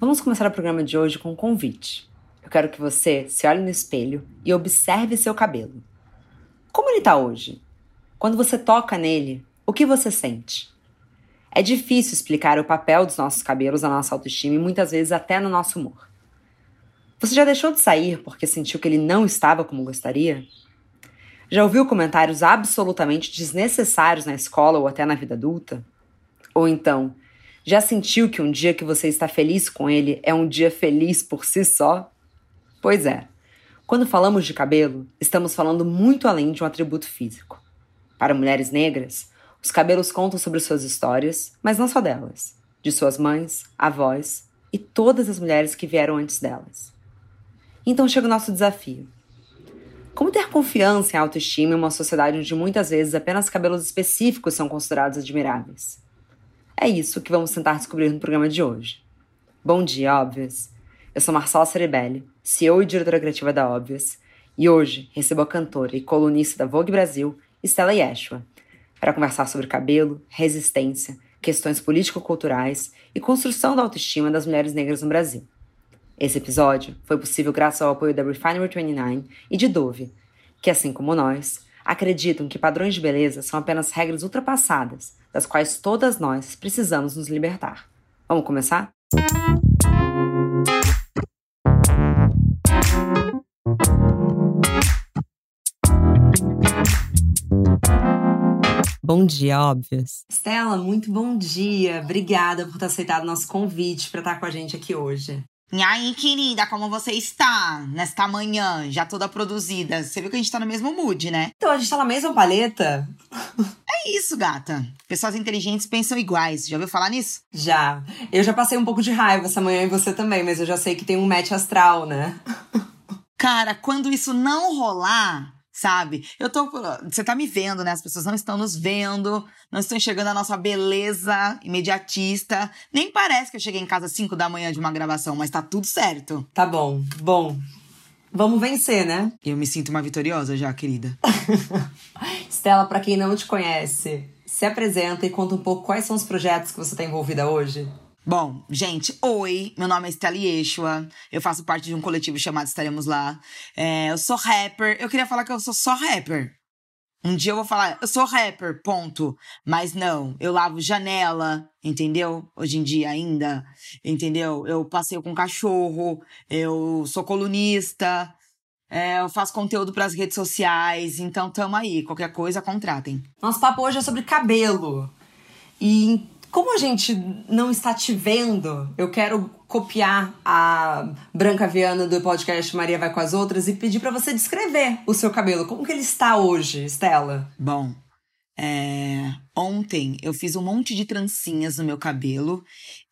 Vamos começar o programa de hoje com um convite. Eu quero que você se olhe no espelho e observe seu cabelo. Como ele está hoje? Quando você toca nele, o que você sente? É difícil explicar o papel dos nossos cabelos na nossa autoestima e muitas vezes até no nosso humor. Você já deixou de sair porque sentiu que ele não estava como gostaria? Já ouviu comentários absolutamente desnecessários na escola ou até na vida adulta? Ou então, já sentiu que um dia que você está feliz com ele é um dia feliz por si só? Pois é. Quando falamos de cabelo, estamos falando muito além de um atributo físico. Para mulheres negras, os cabelos contam sobre suas histórias, mas não só delas, de suas mães, avós e todas as mulheres que vieram antes delas. Então chega o nosso desafio. Como ter confiança em autoestima em uma sociedade onde muitas vezes apenas cabelos específicos são considerados admiráveis? É isso que vamos tentar descobrir no programa de hoje. Bom dia, Óbvias! Eu sou Marcela Cerebelli, CEO e diretora criativa da Óbvias, e hoje recebo a cantora e colunista da Vogue Brasil, Stella Yeshua, para conversar sobre cabelo, resistência, questões político-culturais e construção da autoestima das mulheres negras no Brasil. Esse episódio foi possível graças ao apoio da Refinery 29 e de Dove, que, assim como nós, acreditam que padrões de beleza são apenas regras ultrapassadas, das quais todas nós precisamos nos libertar. Vamos começar? Bom dia, óbvios. Stella, muito bom dia. Obrigada por ter aceitado nosso convite para estar com a gente aqui hoje. E aí, querida, como você está nesta manhã, já toda produzida? Você viu que a gente tá no mesmo mood, né? Então, a gente tá na mesma paleta? É isso, gata. Pessoas inteligentes pensam iguais. Já ouviu falar nisso? Já. Eu já passei um pouco de raiva essa manhã e você também, mas eu já sei que tem um match astral, né? Cara, quando isso não rolar, sabe? Eu tô. Você tá me vendo, né? As pessoas não estão nos vendo, não estão enxergando a nossa beleza imediatista. Nem parece que eu cheguei em casa às 5 da manhã de uma gravação, mas tá tudo certo. Tá bom, bom. Vamos vencer, né? Eu me sinto uma vitoriosa já, querida. Stella, para quem não te conhece, se apresenta e conta um pouco quais são os projetos que você tá envolvida hoje. Bom, gente, oi, meu nome é Estela Yeshua, eu faço parte de um coletivo chamado Estaremos Lá. É, eu sou rapper, eu queria falar que eu sou só rapper. Um dia eu vou falar, eu sou rapper, ponto. Mas não, eu lavo janela, entendeu? Hoje em dia ainda, entendeu? Eu passeio com cachorro, eu sou colunista, é, eu faço conteúdo para as redes sociais, então tamo aí, qualquer coisa contratem. Nosso papo hoje é sobre cabelo. E como a gente não está te vendo, eu quero copiar a Branca Viana do podcast Maria Vai com as Outras e pedir para você descrever o seu cabelo. Como que ele está hoje, Estela? Bom, é... ontem eu fiz um monte de trancinhas no meu cabelo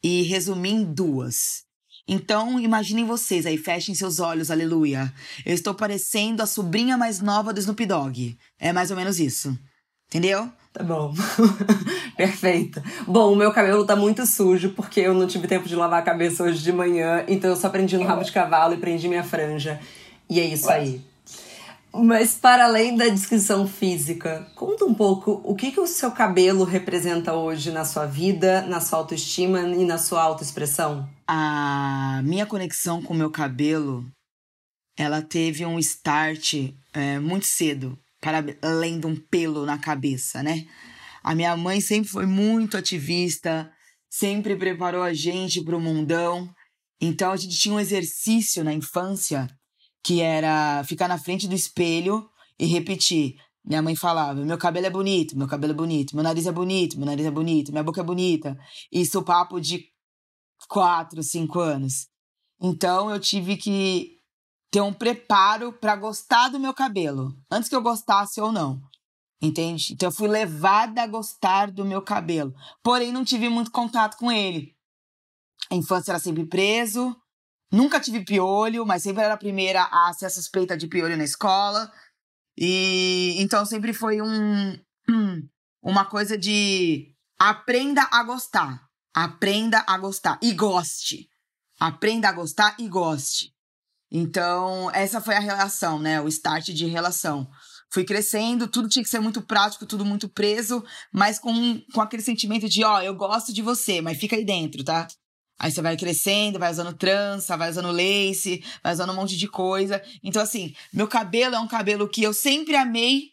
e resumi em duas. Então, imaginem vocês aí, fechem seus olhos, aleluia. Eu estou parecendo a sobrinha mais nova do Snoop Dogg. É mais ou menos isso. Entendeu? Tá bom. Perfeita. Bom, o meu cabelo tá muito sujo porque eu não tive tempo de lavar a cabeça hoje de manhã, então eu só prendi no rabo de cavalo e prendi minha franja. E é isso aí. Mas para além da descrição física, conta um pouco o que, que o seu cabelo representa hoje na sua vida, na sua autoestima e na sua autoexpressão? A minha conexão com o meu cabelo, ela teve um start é, muito cedo para além de um pelo na cabeça, né? A minha mãe sempre foi muito ativista, sempre preparou a gente para o mundão. Então a gente tinha um exercício na infância que era ficar na frente do espelho e repetir. Minha mãe falava: meu cabelo é bonito, meu cabelo é bonito, meu nariz é bonito, meu nariz é bonito, minha boca é bonita. Isso papo de quatro, cinco anos. Então eu tive que ter um preparo para gostar do meu cabelo, antes que eu gostasse ou não. Entende? Então eu fui levada a gostar do meu cabelo. Porém, não tive muito contato com ele. A infância era sempre preso. Nunca tive piolho, mas sempre era a primeira a ser suspeita de piolho na escola. E então sempre foi um uma coisa de aprenda a gostar. Aprenda a gostar e goste. Aprenda a gostar e goste. Então, essa foi a relação, né? O start de relação. Fui crescendo, tudo tinha que ser muito prático, tudo muito preso, mas com, com aquele sentimento de, ó, eu gosto de você, mas fica aí dentro, tá? Aí você vai crescendo, vai usando trança, vai usando lace, vai usando um monte de coisa. Então, assim, meu cabelo é um cabelo que eu sempre amei,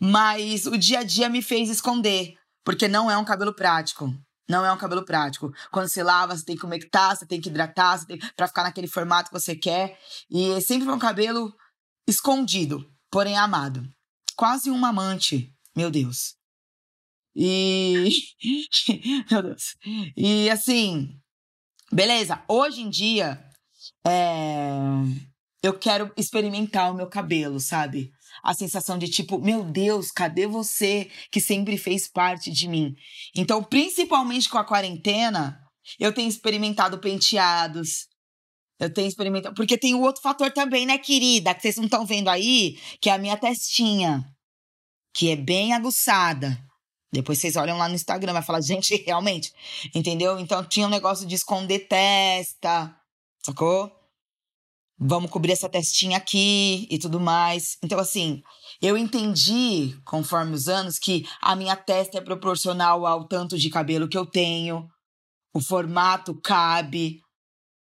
mas o dia a dia me fez esconder, porque não é um cabelo prático. Não é um cabelo prático. Quando você lava, você tem que umectar, você tem que hidratar, você tem para ficar naquele formato que você quer. E sempre um cabelo escondido, porém amado. Quase um amante, meu Deus. E meu Deus. E assim, beleza. Hoje em dia, é... eu quero experimentar o meu cabelo, sabe? A sensação de tipo, meu Deus, cadê você que sempre fez parte de mim? Então, principalmente com a quarentena, eu tenho experimentado penteados. Eu tenho experimentado. Porque tem o outro fator também, né, querida? Que vocês não estão vendo aí, que é a minha testinha. Que é bem aguçada. Depois vocês olham lá no Instagram, vai falar, gente, realmente. Entendeu? Então tinha um negócio de esconder testa. Sacou? Vamos cobrir essa testinha aqui e tudo mais. Então, assim, eu entendi, conforme os anos, que a minha testa é proporcional ao tanto de cabelo que eu tenho, o formato cabe.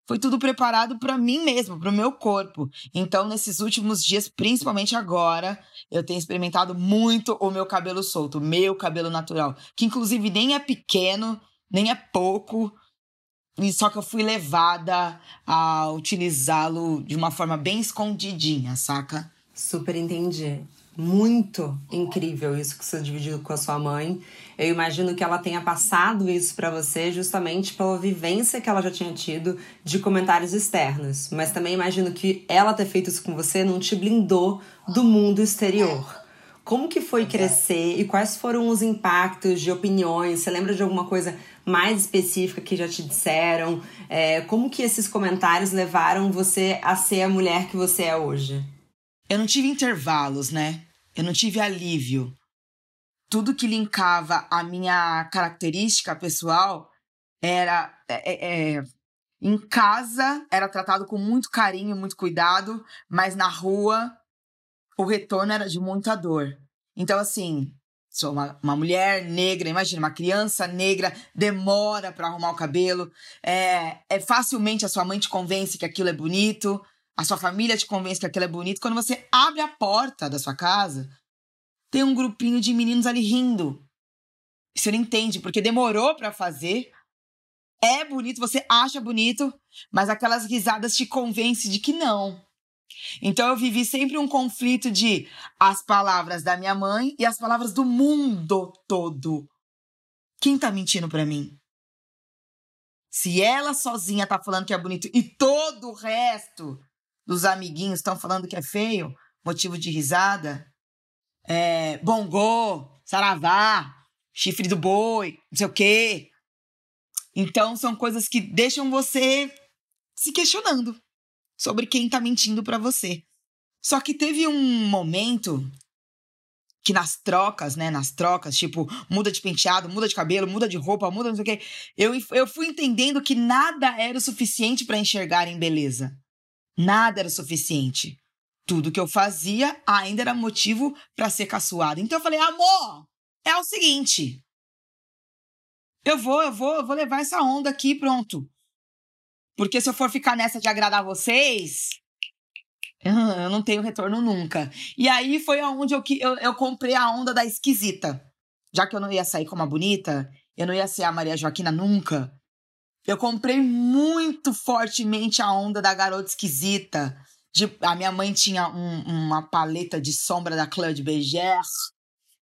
Foi tudo preparado para mim mesmo, para o meu corpo. Então, nesses últimos dias, principalmente agora, eu tenho experimentado muito o meu cabelo solto, meu cabelo natural, que inclusive nem é pequeno, nem é pouco, e só que eu fui levada a utilizá-lo de uma forma bem escondidinha, saca? Super entendi. Muito incrível isso que você dividiu com a sua mãe. Eu imagino que ela tenha passado isso para você justamente pela vivência que ela já tinha tido de comentários externos. Mas também imagino que ela ter feito isso com você não te blindou do mundo exterior. Como que foi crescer e quais foram os impactos de opiniões? Você lembra de alguma coisa mais específica que já te disseram? É, como que esses comentários levaram você a ser a mulher que você é hoje? Eu não tive intervalos, né? Eu não tive alívio. Tudo que linkava a minha característica pessoal era. É, é, é em casa era tratado com muito carinho, muito cuidado, mas na rua o retorno era de muita dor. Então, assim, sou uma, uma mulher negra, imagina, uma criança negra, demora para arrumar o cabelo, é, é facilmente a sua mãe te convence que aquilo é bonito, a sua família te convence que aquilo é bonito. Quando você abre a porta da sua casa, tem um grupinho de meninos ali rindo. Você não entende, porque demorou para fazer. É bonito, você acha bonito, mas aquelas risadas te convencem de que não. Então eu vivi sempre um conflito de as palavras da minha mãe e as palavras do mundo todo. Quem tá mentindo para mim? Se ela sozinha tá falando que é bonito e todo o resto dos amiguinhos estão falando que é feio, motivo de risada, é, bongô, saravá, chifre do boi, não sei o quê. Então são coisas que deixam você se questionando sobre quem tá mentindo para você. Só que teve um momento que nas trocas, né, nas trocas, tipo, muda de penteado, muda de cabelo, muda de roupa, muda não sei o quê, eu, eu fui entendendo que nada era o suficiente para enxergar em beleza. Nada era o suficiente. Tudo que eu fazia ainda era motivo para ser caçoado. Então eu falei, amor, é o seguinte. Eu vou, eu vou, eu vou levar essa onda aqui, pronto. Porque se eu for ficar nessa de agradar vocês, eu não tenho retorno nunca. E aí foi aonde eu, eu, eu comprei a onda da esquisita. Já que eu não ia sair como a bonita, eu não ia ser a Maria Joaquina nunca. Eu comprei muito fortemente a onda da garota esquisita. De, a minha mãe tinha um, uma paleta de sombra da Claude Berger,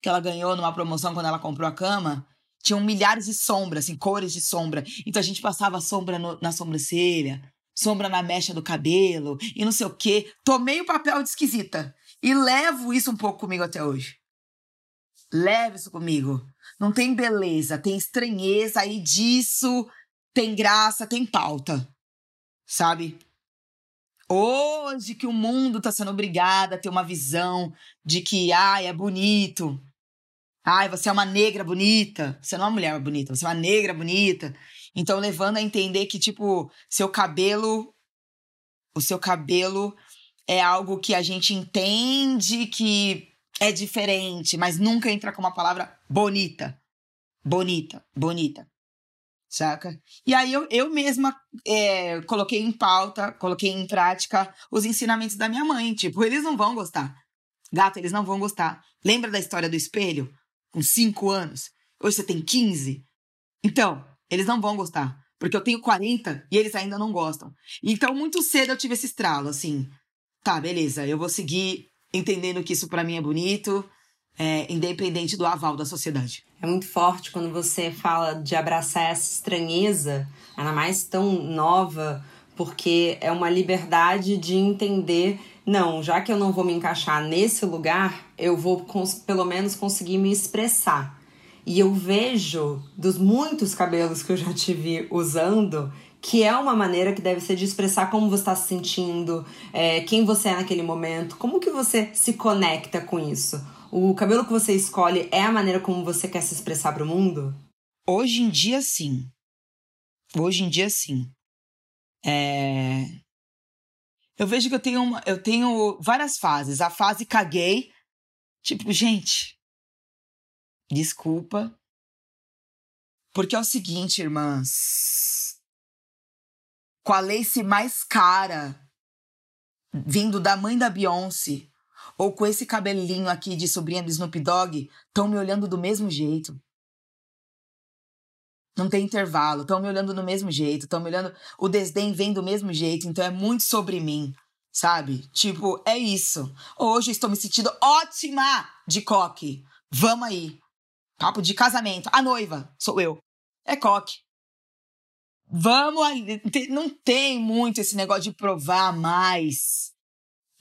que ela ganhou numa promoção quando ela comprou a cama. Tinham milhares de sombras, assim, cores de sombra. Então a gente passava sombra no, na sobrancelha, sombra na mecha do cabelo e não sei o quê. Tomei o papel de esquisita e levo isso um pouco comigo até hoje. Leve isso comigo. Não tem beleza, tem estranheza aí disso, tem graça, tem pauta. Sabe? Hoje que o mundo está sendo obrigado a ter uma visão de que, ai, é bonito, Ai, você é uma negra bonita. Você não é uma mulher bonita, você é uma negra bonita. Então, levando a entender que, tipo, seu cabelo. O seu cabelo é algo que a gente entende que é diferente, mas nunca entra com uma palavra bonita. Bonita, bonita. saca? E aí eu, eu mesma é, coloquei em pauta, coloquei em prática os ensinamentos da minha mãe. Tipo, eles não vão gostar. Gato, eles não vão gostar. Lembra da história do espelho? Com cinco anos. Hoje você tem 15. Então, eles não vão gostar. Porque eu tenho 40 e eles ainda não gostam. Então, muito cedo eu tive esse estralo, assim. Tá, beleza, eu vou seguir entendendo que isso para mim é bonito, é, independente do aval da sociedade. É muito forte quando você fala de abraçar essa estranheza, ainda mais tão nova, porque é uma liberdade de entender não, já que eu não vou me encaixar nesse lugar, eu vou pelo menos conseguir me expressar. E eu vejo dos muitos cabelos que eu já tive usando que é uma maneira que deve ser de expressar como você está se sentindo, é, quem você é naquele momento, como que você se conecta com isso. O cabelo que você escolhe é a maneira como você quer se expressar para o mundo? Hoje em dia, sim. Hoje em dia, sim. É... Eu vejo que eu tenho, uma, eu tenho várias fases. A fase caguei, tipo, gente, Desculpa. Porque é o seguinte, irmãs. Com a lace mais cara vindo da mãe da Beyoncé, ou com esse cabelinho aqui de sobrinha do Snoop Dogg, estão me olhando do mesmo jeito. Não tem intervalo, estão me olhando do mesmo jeito, estão me olhando. O desdém vem do mesmo jeito, então é muito sobre mim, sabe? Tipo, é isso. Hoje estou me sentindo ótima de coque. Vamos aí. Papo de casamento. A noiva sou eu. É coque. Vamos ali. Não tem muito esse negócio de provar mais.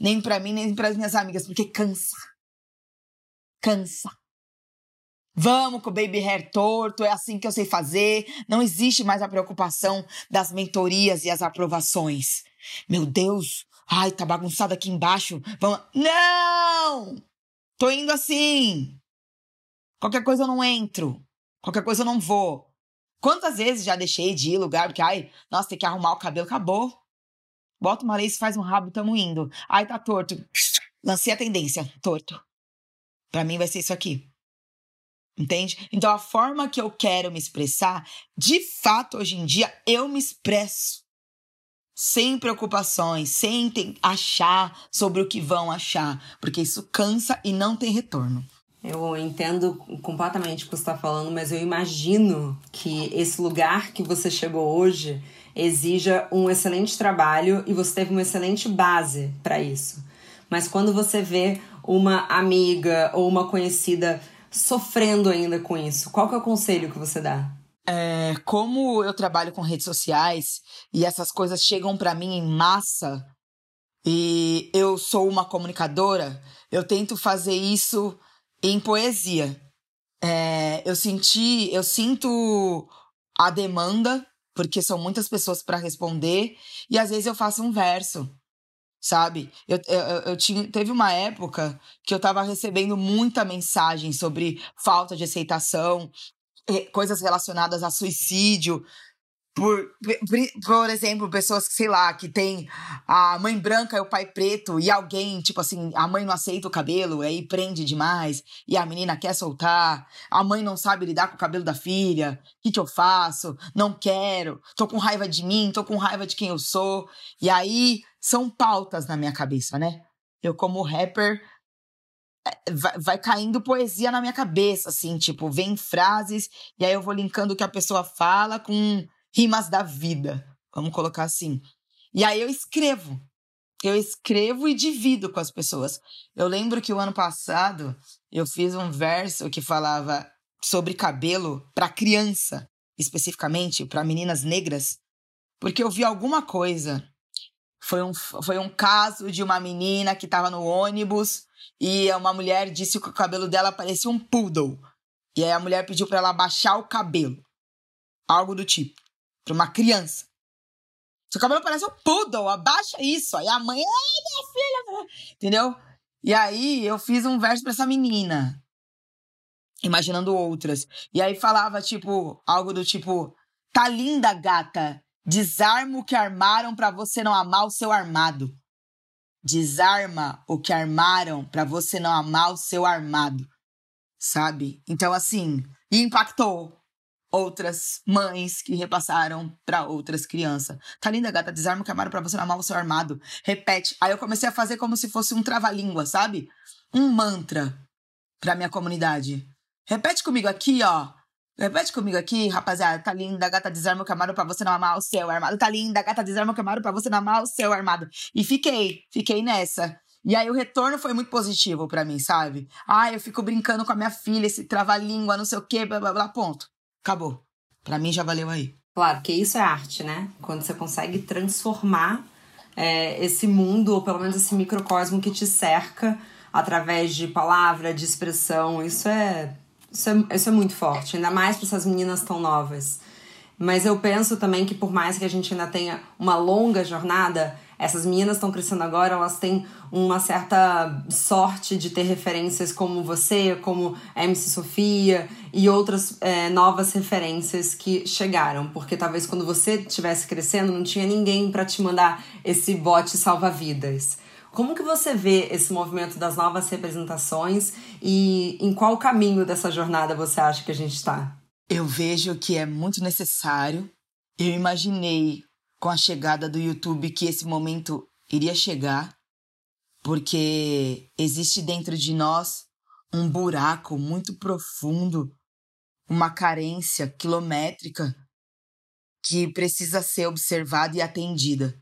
Nem para mim, nem para as minhas amigas, porque cansa. Cansa. Vamos com o baby hair torto, é assim que eu sei fazer. Não existe mais a preocupação das mentorias e as aprovações. Meu Deus, ai, tá bagunçado aqui embaixo. Vamos. Não! Tô indo assim. Qualquer coisa eu não entro. Qualquer coisa eu não vou. Quantas vezes já deixei de ir lugar porque, ai, nossa, tem que arrumar o cabelo, acabou. Bota uma lace, faz um rabo, tamo indo. Ai, tá torto. Lancei a tendência, torto. Para mim vai ser isso aqui. Entende? Então a forma que eu quero me expressar, de fato, hoje em dia, eu me expresso. Sem preocupações, sem achar sobre o que vão achar, porque isso cansa e não tem retorno. Eu entendo completamente o que você está falando, mas eu imagino que esse lugar que você chegou hoje exija um excelente trabalho e você teve uma excelente base para isso. Mas quando você vê uma amiga ou uma conhecida sofrendo ainda com isso, qual que é o conselho que você dá? É, como eu trabalho com redes sociais e essas coisas chegam para mim em massa e eu sou uma comunicadora, eu tento fazer isso em poesia. É, eu senti, eu sinto a demanda, porque são muitas pessoas para responder, e às vezes eu faço um verso, sabe? Eu, eu, eu tinha, teve uma época que eu estava recebendo muita mensagem sobre falta de aceitação, coisas relacionadas a suicídio, por, por exemplo, pessoas que, sei lá, que tem a mãe branca e o pai preto, e alguém, tipo assim, a mãe não aceita o cabelo, aí prende demais, e a menina quer soltar, a mãe não sabe lidar com o cabelo da filha, o que, que eu faço? Não quero, tô com raiva de mim, tô com raiva de quem eu sou. E aí são pautas na minha cabeça, né? Eu, como rapper, é, vai, vai, caindo poesia na minha cabeça, assim, tipo, vem frases, e aí eu vou linkando o que a pessoa fala com rimas da vida, vamos colocar assim. E aí eu escrevo. Eu escrevo e divido com as pessoas. Eu lembro que o ano passado eu fiz um verso que falava sobre cabelo para criança, especificamente para meninas negras, porque eu vi alguma coisa. Foi um, foi um caso de uma menina que estava no ônibus e uma mulher disse que o cabelo dela parecia um poodle. E aí a mulher pediu para ela baixar o cabelo. Algo do tipo para uma criança. Seu cabelo parece um poodle, abaixa isso. Aí a mãe, ai, minha filha, entendeu? E aí eu fiz um verso para essa menina, imaginando outras. E aí falava, tipo, algo do tipo: tá linda, gata. Desarma o que armaram para você não amar o seu armado. Desarma o que armaram para você não amar o seu armado. Sabe? Então, assim, impactou outras mães que repassaram para outras crianças. Tá linda, gata, desarma o armaram pra você não amar o seu armado. Repete. Aí eu comecei a fazer como se fosse um trava-língua, sabe? Um mantra pra minha comunidade. Repete comigo aqui, ó. Repete comigo aqui, rapaziada. Tá linda, gata, desarma o armaram pra você não amar o seu armado. Tá linda, gata, desarma o armaram pra você não amar o seu armado. E fiquei, fiquei nessa. E aí o retorno foi muito positivo para mim, sabe? Ah, eu fico brincando com a minha filha, esse trava-língua, não sei o quê, blá blá blá, ponto. Acabou. Para mim já valeu aí. Claro, que isso é arte, né? Quando você consegue transformar é, esse mundo, ou pelo menos esse microcosmo que te cerca, através de palavra, de expressão, isso é, isso é, isso é muito forte, ainda mais para essas meninas tão novas. Mas eu penso também que por mais que a gente ainda tenha uma longa jornada, essas meninas estão crescendo agora, elas têm uma certa sorte de ter referências como você, como MC Sofia e outras é, novas referências que chegaram. Porque talvez quando você estivesse crescendo, não tinha ninguém para te mandar esse bote salva-vidas. Como que você vê esse movimento das novas representações e em qual caminho dessa jornada você acha que a gente está? Eu vejo que é muito necessário. Eu imaginei com a chegada do YouTube que esse momento iria chegar, porque existe dentro de nós um buraco muito profundo, uma carência quilométrica que precisa ser observada e atendida.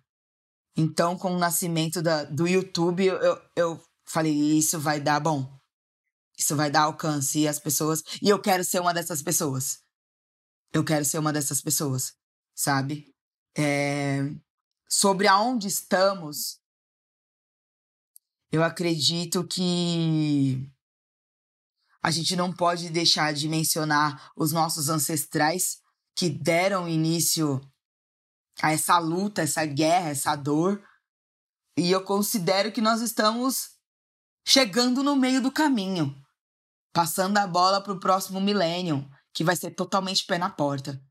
Então, com o nascimento da, do YouTube, eu, eu falei: isso vai dar bom. Isso vai dar alcance e as pessoas. E eu quero ser uma dessas pessoas. Eu quero ser uma dessas pessoas, sabe? É, sobre aonde estamos, eu acredito que a gente não pode deixar de mencionar os nossos ancestrais que deram início a essa luta, essa guerra, essa dor. E eu considero que nós estamos chegando no meio do caminho, passando a bola para o próximo milênio, que vai ser totalmente pé na porta.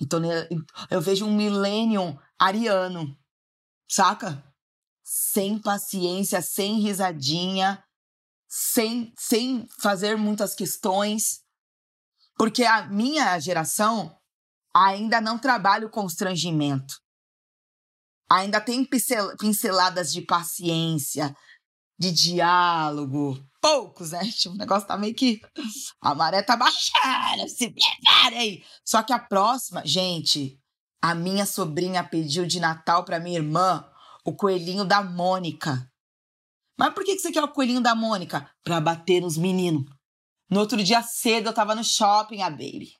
Então né, eu vejo um millennium ariano, saca? Sem paciência, sem risadinha, sem, sem fazer muitas questões. Porque a minha geração ainda não trabalha o constrangimento. Ainda tem pinceladas de paciência, de diálogo, poucos, né? Tipo, o negócio tá meio que. A maré tá baixando, se preparem! Só que a próxima, gente, a minha sobrinha pediu de Natal pra minha irmã o coelhinho da Mônica. Mas por que você quer o coelhinho da Mônica? Pra bater nos meninos. No outro dia cedo eu tava no shopping, a baby.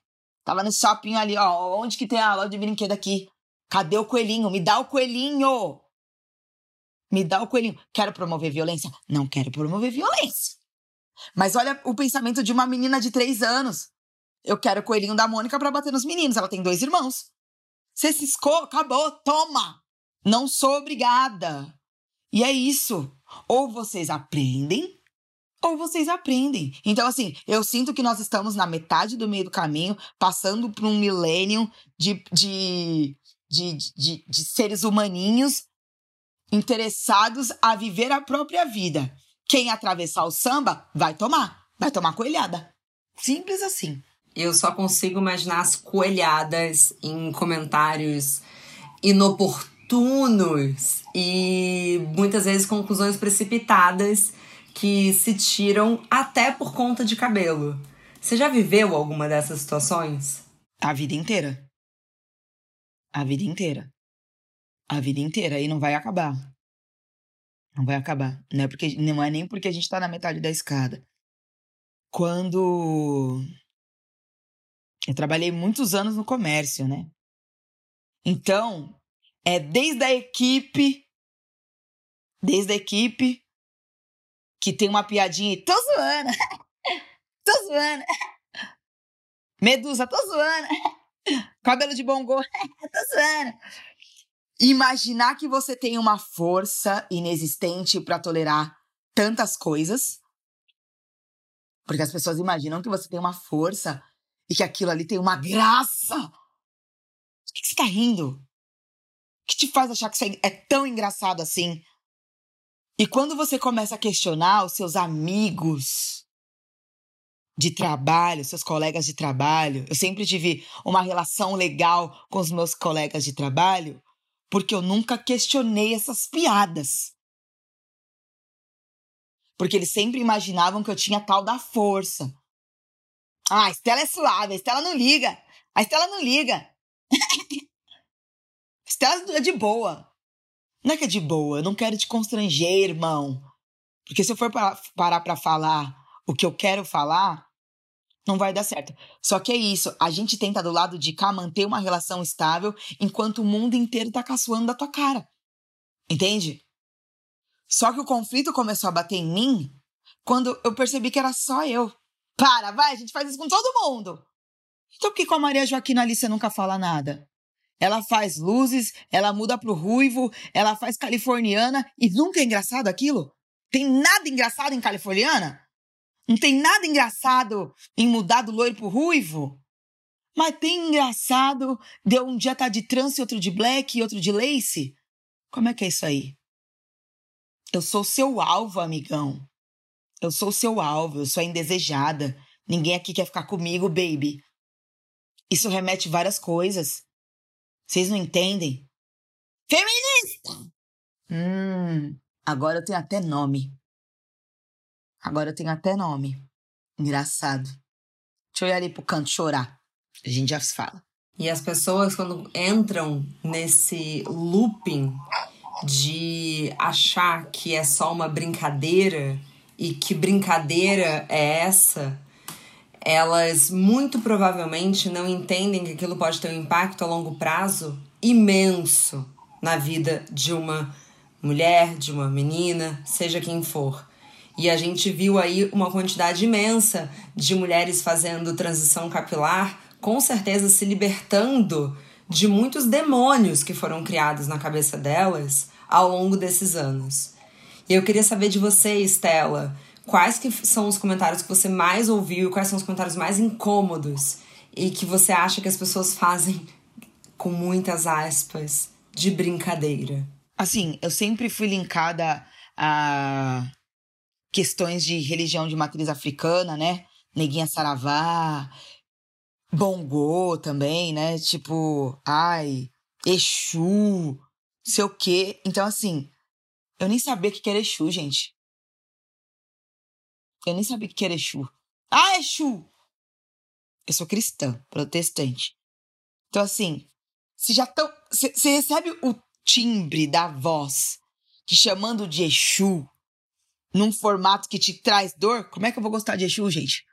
Tava no shopping ali, ó. Onde que tem a loja de brinquedo aqui? Cadê o coelhinho? Me dá o coelhinho! Me dá o coelhinho. Quero promover violência? Não quero promover violência. Mas olha o pensamento de uma menina de três anos. Eu quero o coelhinho da Mônica para bater nos meninos. Ela tem dois irmãos. Você ciscou, acabou, toma. Não sou obrigada. E é isso. Ou vocês aprendem, ou vocês aprendem. Então, assim, eu sinto que nós estamos na metade do meio do caminho, passando por um milênio de, de, de, de, de seres humaninhos interessados a viver a própria vida. Quem atravessar o samba vai tomar, vai tomar coelhada. Simples assim. Eu só consigo imaginar as coelhadas em comentários inoportunos e muitas vezes conclusões precipitadas que se tiram até por conta de cabelo. Você já viveu alguma dessas situações? A vida inteira. A vida inteira a vida inteira e não vai acabar. Não vai acabar. Não é, porque, não é nem porque a gente tá na metade da escada. Quando. Eu trabalhei muitos anos no comércio, né? Então, é desde a equipe. Desde a equipe. Que tem uma piadinha e tô zoando. tô zoando. Medusa, tô zoando. Cabelo de bom gosto. tô zoando imaginar que você tem uma força inexistente para tolerar tantas coisas. Porque as pessoas imaginam que você tem uma força e que aquilo ali tem uma graça. Por que, você tá rindo? O que te faz achar que isso é tão engraçado assim? E quando você começa a questionar os seus amigos, de trabalho, seus colegas de trabalho. Eu sempre tive uma relação legal com os meus colegas de trabalho, porque eu nunca questionei essas piadas. Porque eles sempre imaginavam que eu tinha tal da força. Ah, a Estela é suave, a Estela não liga. A Estela não liga. a Estela é de boa. Não é que é de boa, eu não quero te constranger, irmão. Porque se eu for parar para falar o que eu quero falar, não vai dar certo. Só que é isso, a gente tenta do lado de cá manter uma relação estável enquanto o mundo inteiro tá caçoando da tua cara. Entende? Só que o conflito começou a bater em mim quando eu percebi que era só eu. Para, vai, a gente faz isso com todo mundo. Então por que com a Maria Joaquina ali você nunca fala nada? Ela faz luzes, ela muda pro ruivo, ela faz californiana e nunca é engraçado aquilo? Tem nada engraçado em californiana? Não tem nada engraçado em mudar do loiro pro ruivo? Mas tem engraçado de um dia tá de trance, outro de black e outro de lace? Como é que é isso aí? Eu sou seu alvo, amigão. Eu sou seu alvo, eu sou a indesejada. Ninguém aqui quer ficar comigo, baby. Isso remete várias coisas. Vocês não entendem? Feminista! Hum, agora eu tenho até nome. Agora eu tenho até nome. Engraçado. Deixa eu ir ali pro canto chorar. A gente já se fala. E as pessoas, quando entram nesse looping de achar que é só uma brincadeira e que brincadeira é essa, elas muito provavelmente não entendem que aquilo pode ter um impacto a longo prazo imenso na vida de uma mulher, de uma menina, seja quem for. E a gente viu aí uma quantidade imensa de mulheres fazendo transição capilar, com certeza se libertando de muitos demônios que foram criados na cabeça delas ao longo desses anos. E eu queria saber de você, Estela, quais que são os comentários que você mais ouviu, quais são os comentários mais incômodos e que você acha que as pessoas fazem com muitas aspas de brincadeira. Assim, eu sempre fui linkada a questões de religião de matriz africana, né? Neguinha Saravá, Bongô também, né? Tipo, ai, Exu, sei o quê. Então, assim, eu nem sabia o que era Exu, gente. Eu nem sabia o que era Exu. Ah, Exu! Eu sou cristã, protestante. Então, assim, se já estão. Você recebe o timbre da voz te chamando de Exu num formato que te traz dor, como é que eu vou gostar de Exu, gente?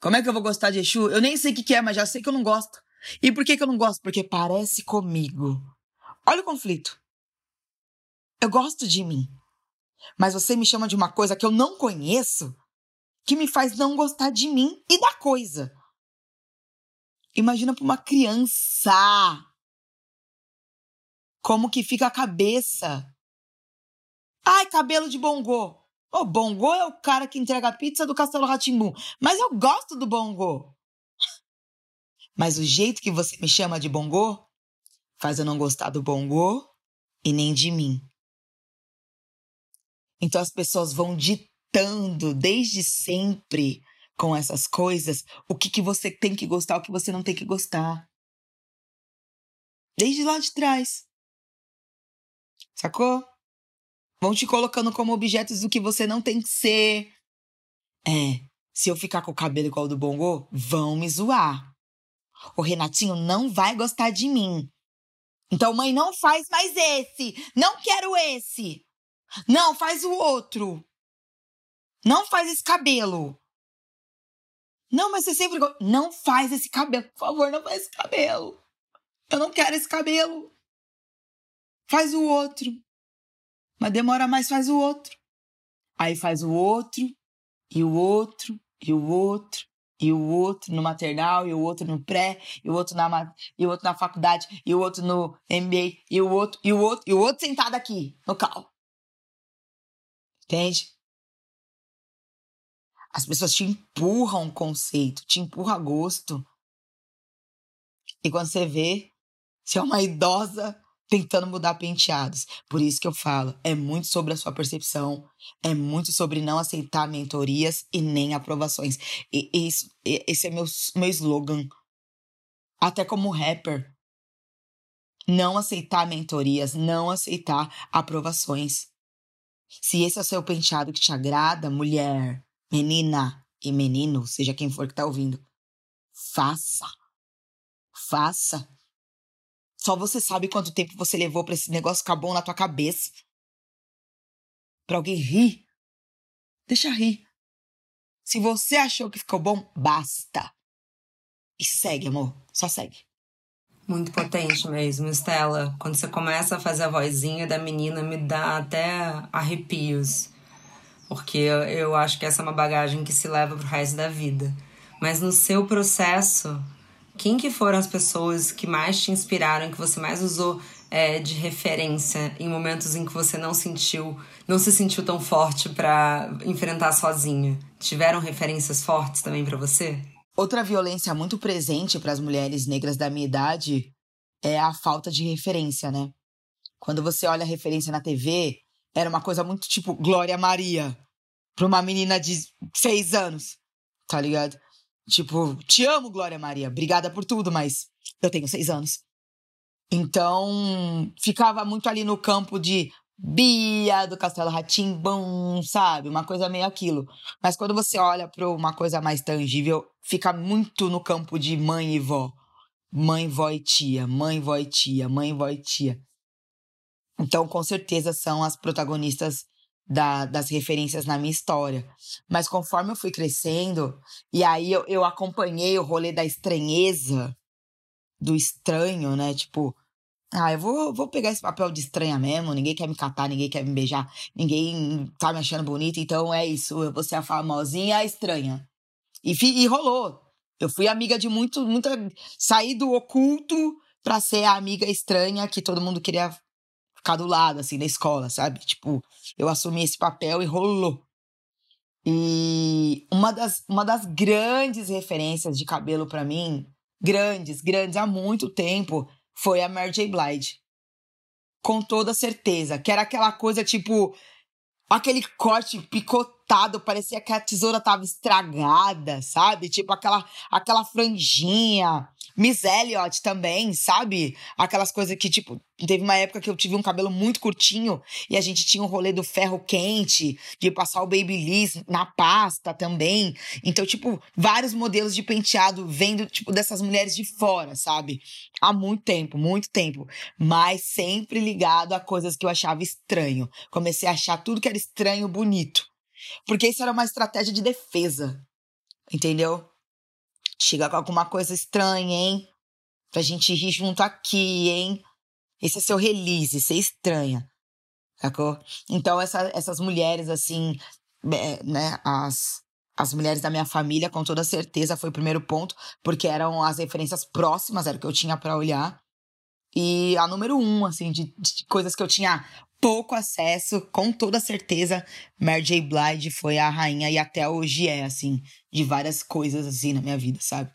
Como é que eu vou gostar de Exu? Eu nem sei o que, que é, mas já sei que eu não gosto. E por que, que eu não gosto? Porque parece comigo. Olha o conflito. Eu gosto de mim. Mas você me chama de uma coisa que eu não conheço, que me faz não gostar de mim e da coisa. Imagina para uma criança. Como que fica a cabeça? Ai, cabelo de bongô. O bongô é o cara que entrega a pizza do Castelo Ratimbu. Mas eu gosto do bongô. Mas o jeito que você me chama de bongô faz eu não gostar do bongô e nem de mim. Então as pessoas vão ditando desde sempre com essas coisas o que, que você tem que gostar, o que você não tem que gostar. Desde lá de trás. Sacou? Vão te colocando como objetos do que você não tem que ser. É, se eu ficar com o cabelo igual ao do Bongo, vão me zoar. O Renatinho não vai gostar de mim. Então, mãe, não faz mais esse. Não quero esse. Não, faz o outro. Não faz esse cabelo. Não, mas você sempre. Não faz esse cabelo. Por favor, não faz esse cabelo. Eu não quero esse cabelo. Faz o outro. Mas demora mais, faz o outro. Aí faz o outro, e o outro, e o outro, e o outro no maternal, e o outro no pré, e o outro na, e o outro na faculdade, e o outro no MBA, e o outro, e o outro, e o outro sentado aqui, no cal. Entende? As pessoas te empurram um conceito, te empurram a gosto. E quando você vê, você é uma idosa tentando mudar penteados. Por isso que eu falo, é muito sobre a sua percepção, é muito sobre não aceitar mentorias e nem aprovações. E, e e, esse é meu, meu slogan. Até como rapper. Não aceitar mentorias, não aceitar aprovações. Se esse é o seu penteado que te agrada, mulher, menina e menino, seja quem for que tá ouvindo, faça. Faça. Só você sabe quanto tempo você levou para esse negócio ficar bom na tua cabeça. Pra alguém rir. Deixa rir. Se você achou que ficou bom, basta. E segue, amor. Só segue. Muito potente mesmo, Estela. Quando você começa a fazer a vozinha da menina, me dá até arrepios. Porque eu, eu acho que essa é uma bagagem que se leva pro resto da vida. Mas no seu processo, quem que foram as pessoas que mais te inspiraram, que você mais usou é, de referência em momentos em que você não sentiu, não se sentiu tão forte para enfrentar sozinha? Tiveram referências fortes também para você? Outra violência muito presente para as mulheres negras da minha idade é a falta de referência, né? Quando você olha a referência na TV, era uma coisa muito tipo Glória Maria para uma menina de seis anos, tá ligado? Tipo, te amo, Glória Maria. Obrigada por tudo, mas eu tenho seis anos. Então, ficava muito ali no campo de Bia do Castelo Ratimbum, sabe? Uma coisa meio aquilo. Mas quando você olha para uma coisa mais tangível, fica muito no campo de mãe e vó. Mãe, vó e tia, mãe, vó e tia, mãe, vó e tia. Então, com certeza, são as protagonistas da, das referências na minha história. Mas conforme eu fui crescendo, e aí eu, eu acompanhei o rolê da estranheza, do estranho, né? Tipo, ah, eu vou, vou pegar esse papel de estranha mesmo, ninguém quer me catar, ninguém quer me beijar, ninguém tá me achando bonita, então é isso, eu vou ser a famosinha a estranha. E, e rolou. Eu fui amiga de muito, muita. Saí do oculto pra ser a amiga estranha que todo mundo queria ficar do lado, assim, na escola, sabe? Tipo, eu assumi esse papel e rolou. E uma das, uma das grandes referências de cabelo para mim, grandes, grandes, há muito tempo, foi a Mary J. Blige. Com toda certeza. Que era aquela coisa tipo. Aquele corte picotado, parecia que a tesoura tava estragada, sabe? Tipo aquela, aquela franjinha. Miss Elliot também, sabe? Aquelas coisas que, tipo, teve uma época que eu tive um cabelo muito curtinho e a gente tinha um rolê do ferro quente, de passar o Babyliss na pasta também. Então, tipo, vários modelos de penteado vendo, tipo, dessas mulheres de fora, sabe? Há muito tempo, muito tempo. Mas sempre ligado a coisas que eu achava estranho. Comecei a achar tudo que era estranho bonito. Porque isso era uma estratégia de defesa. Entendeu? Chega com alguma coisa estranha, hein? Pra gente rir junto aqui, hein? Esse é seu release, você estranha. Sacou? Então, essa, essas mulheres, assim, é, né? As, as mulheres da minha família, com toda certeza, foi o primeiro ponto, porque eram as referências próximas, era o que eu tinha para olhar. E a número um, assim, de, de, coisas que eu tinha pouco acesso, com toda certeza, Mary J. Blige foi a rainha e até hoje é, assim, de várias coisas, assim, na minha vida, sabe?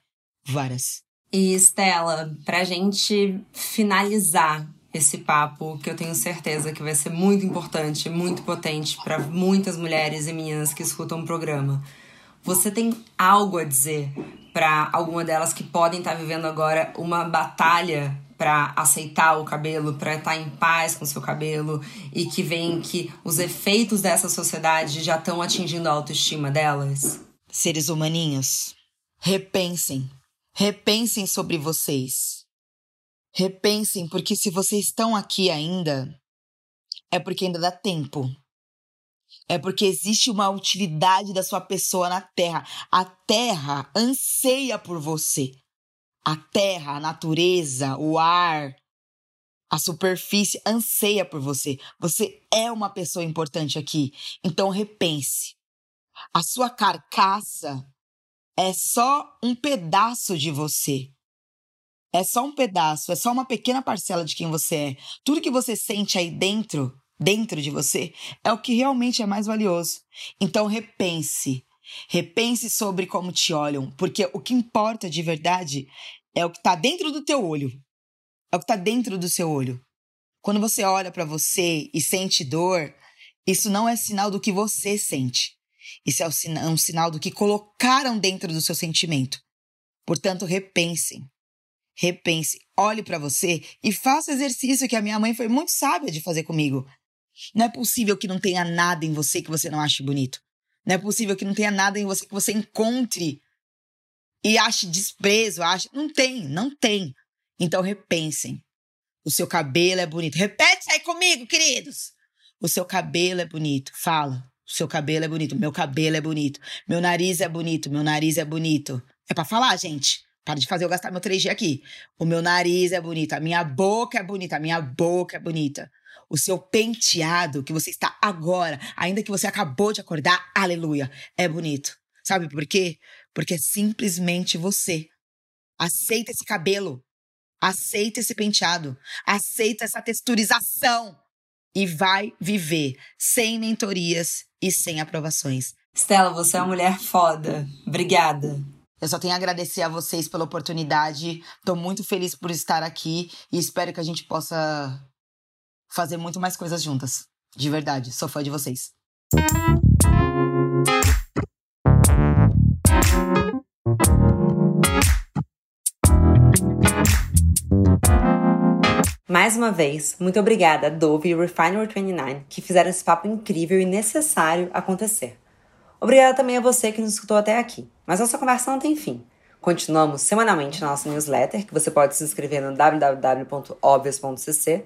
Várias. E, Estela, pra gente finalizar esse papo, que eu tenho certeza que vai ser muito importante, muito potente para muitas mulheres e meninas que escutam o programa. Você tem algo a dizer para alguma delas que podem estar tá vivendo agora uma batalha para aceitar o cabelo, para estar tá em paz com o seu cabelo e que veem que os efeitos dessa sociedade já estão atingindo a autoestima delas? Seres humaninhos, repensem. Repensem sobre vocês. Repensem, porque se vocês estão aqui ainda, é porque ainda dá tempo. É porque existe uma utilidade da sua pessoa na Terra. A Terra anseia por você a terra, a natureza, o ar, a superfície anseia por você. Você é uma pessoa importante aqui. Então repense. A sua carcaça é só um pedaço de você. É só um pedaço, é só uma pequena parcela de quem você é. Tudo que você sente aí dentro, dentro de você, é o que realmente é mais valioso. Então repense. Repense sobre como te olham, porque o que importa de verdade é o que está dentro do teu olho. É o que está dentro do seu olho. Quando você olha para você e sente dor, isso não é sinal do que você sente. Isso é um sinal do que colocaram dentro do seu sentimento. Portanto, repensem. Repense, olhe para você e faça exercício que a minha mãe foi muito sábia de fazer comigo. Não é possível que não tenha nada em você que você não ache bonito. Não é possível que não tenha nada em você que você encontre e ache desprezo, ache. Não tem, não tem. Então repensem. O seu cabelo é bonito. Repete aí comigo, queridos. O seu cabelo é bonito. Fala. O seu cabelo é bonito. Meu cabelo é bonito. Meu nariz é bonito. Meu nariz é bonito. É para falar, gente. Para de fazer eu gastar meu 3G aqui. O meu nariz é bonito. A minha boca é bonita. A minha boca é bonita. O seu penteado que você está agora, ainda que você acabou de acordar, aleluia, é bonito. Sabe por quê? Porque é simplesmente você. Aceita esse cabelo. Aceita esse penteado. Aceita essa texturização. E vai viver sem mentorias e sem aprovações. Stella, você é uma mulher foda. Obrigada. Eu só tenho a agradecer a vocês pela oportunidade. Estou muito feliz por estar aqui e espero que a gente possa fazer muito mais coisas juntas. De verdade, sou fã de vocês. Mais uma vez, muito obrigada Dove e Refinery 29 que fizeram esse papo incrível e necessário acontecer. Obrigada também a você que nos escutou até aqui. Mas nossa conversa não tem fim. Continuamos semanalmente na nossa newsletter, que você pode se inscrever no www.obvious.cc,